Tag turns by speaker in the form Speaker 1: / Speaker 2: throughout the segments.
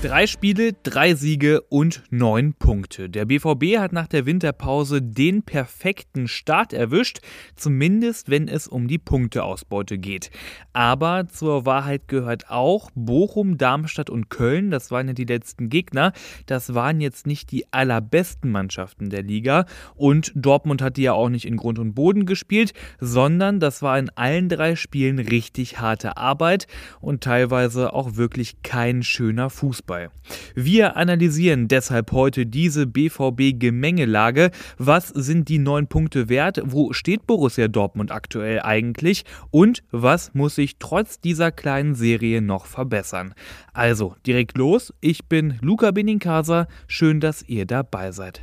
Speaker 1: Drei Spiele, drei Siege und neun Punkte. Der BVB hat nach der Winterpause den perfekten Start erwischt, zumindest wenn es um die Punkteausbeute geht. Aber zur Wahrheit gehört auch, Bochum, Darmstadt und Köln, das waren ja die letzten Gegner, das waren jetzt nicht die allerbesten Mannschaften der Liga und Dortmund hat die ja auch nicht in Grund und Boden gespielt, sondern das war in allen drei Spielen richtig harte Arbeit und teilweise auch wirklich kein schöner Fußball. Fußball. Wir analysieren deshalb heute diese BVB-Gemengelage. Was sind die neun Punkte wert? Wo steht Borussia Dortmund aktuell eigentlich? Und was muss sich trotz dieser kleinen Serie noch verbessern? Also, direkt los. Ich bin Luca Benincasa. Schön, dass ihr dabei seid.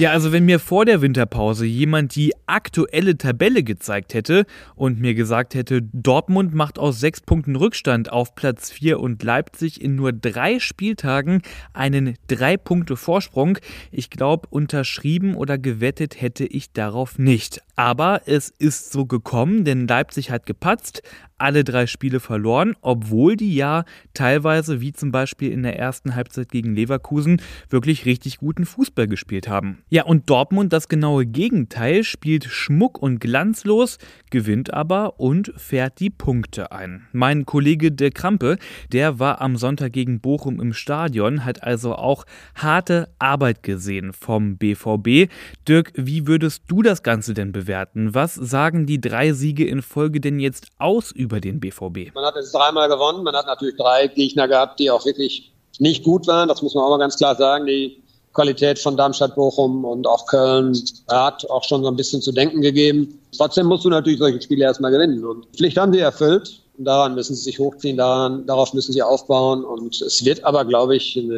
Speaker 1: Ja, also wenn mir vor der Winterpause jemand die aktuelle Tabelle gezeigt hätte und mir gesagt hätte, Dortmund macht aus sechs Punkten Rückstand auf Platz 4 und Leipzig in nur drei Spieltagen einen drei Punkte Vorsprung, ich glaube, unterschrieben oder gewettet hätte ich darauf nicht. Aber es ist so gekommen, denn Leipzig hat gepatzt, alle drei Spiele verloren, obwohl die ja teilweise, wie zum Beispiel in der ersten Halbzeit gegen Leverkusen, wirklich richtig guten Fußball gespielt haben. Ja, und Dortmund, das genaue Gegenteil, spielt schmuck und glanzlos, gewinnt aber und fährt die Punkte ein. Mein Kollege De Krampe, der war am Sonntag gegen Bochum im Stadion, hat also auch harte Arbeit gesehen vom BVB. Dirk, wie würdest du das Ganze denn bewerten? Was sagen die drei Siege in Folge denn jetzt aus über den BVB?
Speaker 2: Man hat jetzt dreimal gewonnen. Man hat natürlich drei Gegner gehabt, die auch wirklich nicht gut waren. Das muss man auch mal ganz klar sagen. Die Qualität von Darmstadt, Bochum und auch Köln hat auch schon so ein bisschen zu denken gegeben. Trotzdem musst du natürlich solche Spiele erstmal gewinnen. Und Pflicht haben sie erfüllt. Daran müssen sie sich hochziehen, daran, darauf müssen sie aufbauen. Und es wird aber, glaube ich, ein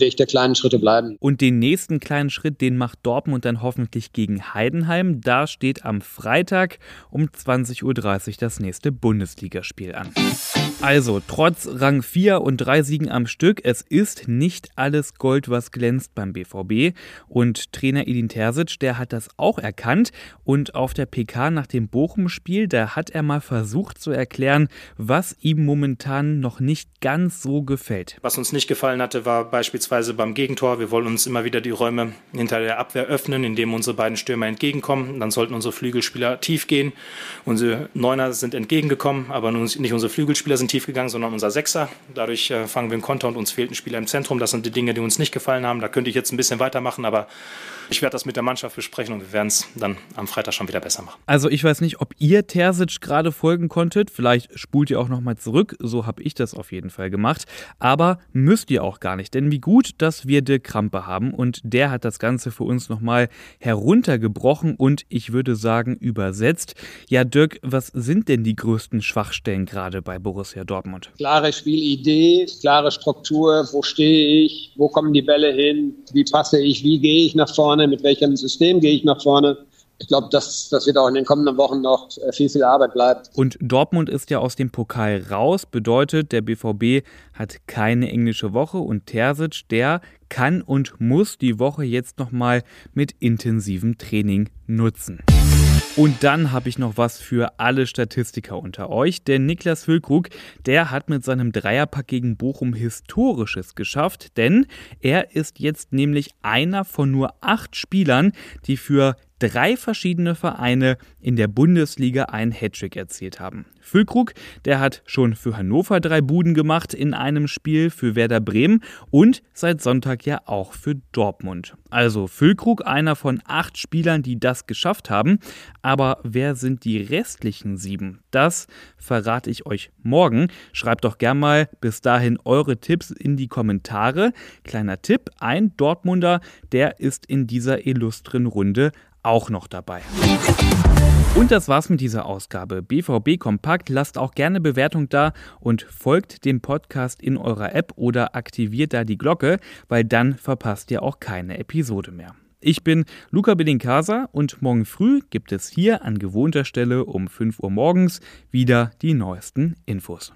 Speaker 2: Weg der kleinen Schritte bleiben.
Speaker 1: Und den nächsten kleinen Schritt, den macht Dortmund dann hoffentlich gegen Heidenheim. Da steht am Freitag um 20.30 Uhr das nächste Bundesligaspiel an. Also, trotz Rang 4 und 3 Siegen am Stück, es ist nicht alles Gold, was glänzt beim BVB. Und Trainer Edin Terzic, der hat das auch erkannt. Und auf der PK nach dem Bochum-Spiel, da hat er mal versucht zu erklären, was ihm momentan noch nicht ganz so gefällt.
Speaker 3: Was uns nicht gefallen hatte, war beispielsweise beim Gegentor. Wir wollen uns immer wieder die Räume hinter der Abwehr öffnen, indem unsere beiden Stürmer entgegenkommen. Dann sollten unsere Flügelspieler tief gehen. Unsere Neuner sind entgegengekommen, aber nicht unsere Flügelspieler sind tief gegangen, sondern unser Sechser. Dadurch äh, fangen wir einen Konter und uns fehlt ein Spieler im Zentrum. Das sind die Dinge, die uns nicht gefallen haben. Da könnte ich jetzt ein bisschen weitermachen, aber ich werde das mit der Mannschaft besprechen und wir werden es dann am Freitag schon wieder besser machen.
Speaker 1: Also ich weiß nicht, ob ihr Terzic gerade folgen konntet. Vielleicht spult ihr auch nochmal zurück. So habe ich das auf jeden Fall gemacht. Aber müsst ihr auch gar nicht. Denn wie gut, dass wir Dirk Krampe haben. Und der hat das Ganze für uns nochmal heruntergebrochen und ich würde sagen übersetzt. Ja, Dirk, was sind denn die größten Schwachstellen gerade bei Borussia Dortmund?
Speaker 2: Klare Spielidee, klare Struktur. Wo stehe ich? Wo kommen die Bälle hin? Wie passe ich? Wie gehe ich nach vorne? vorne, mit welchem System gehe ich nach vorne. Ich glaube, dass das wird auch in den kommenden Wochen noch äh, viel, viel Arbeit bleiben.
Speaker 1: Und Dortmund ist ja aus dem Pokal raus, bedeutet, der BVB hat keine englische Woche und Terzic, der kann und muss die Woche jetzt nochmal mit intensivem Training nutzen. Und dann habe ich noch was für alle Statistiker unter euch, denn Niklas Füllkrug, der hat mit seinem Dreierpack gegen Bochum Historisches geschafft, denn er ist jetzt nämlich einer von nur acht Spielern, die für drei verschiedene Vereine in der Bundesliga einen Hattrick erzielt haben. Füllkrug, der hat schon für Hannover drei Buden gemacht in einem Spiel für Werder Bremen und seit Sonntag ja auch für Dortmund. Also Füllkrug einer von acht Spielern, die das geschafft haben. Aber wer sind die restlichen sieben? Das verrate ich euch morgen. Schreibt doch gern mal bis dahin eure Tipps in die Kommentare. Kleiner Tipp, ein Dortmunder, der ist in dieser illustren Runde auch noch dabei. Und das war's mit dieser Ausgabe. BVB Kompakt, lasst auch gerne Bewertung da und folgt dem Podcast in eurer App oder aktiviert da die Glocke, weil dann verpasst ihr auch keine Episode mehr. Ich bin Luca Bedinkasa und morgen früh gibt es hier an gewohnter Stelle um 5 Uhr morgens wieder die neuesten Infos.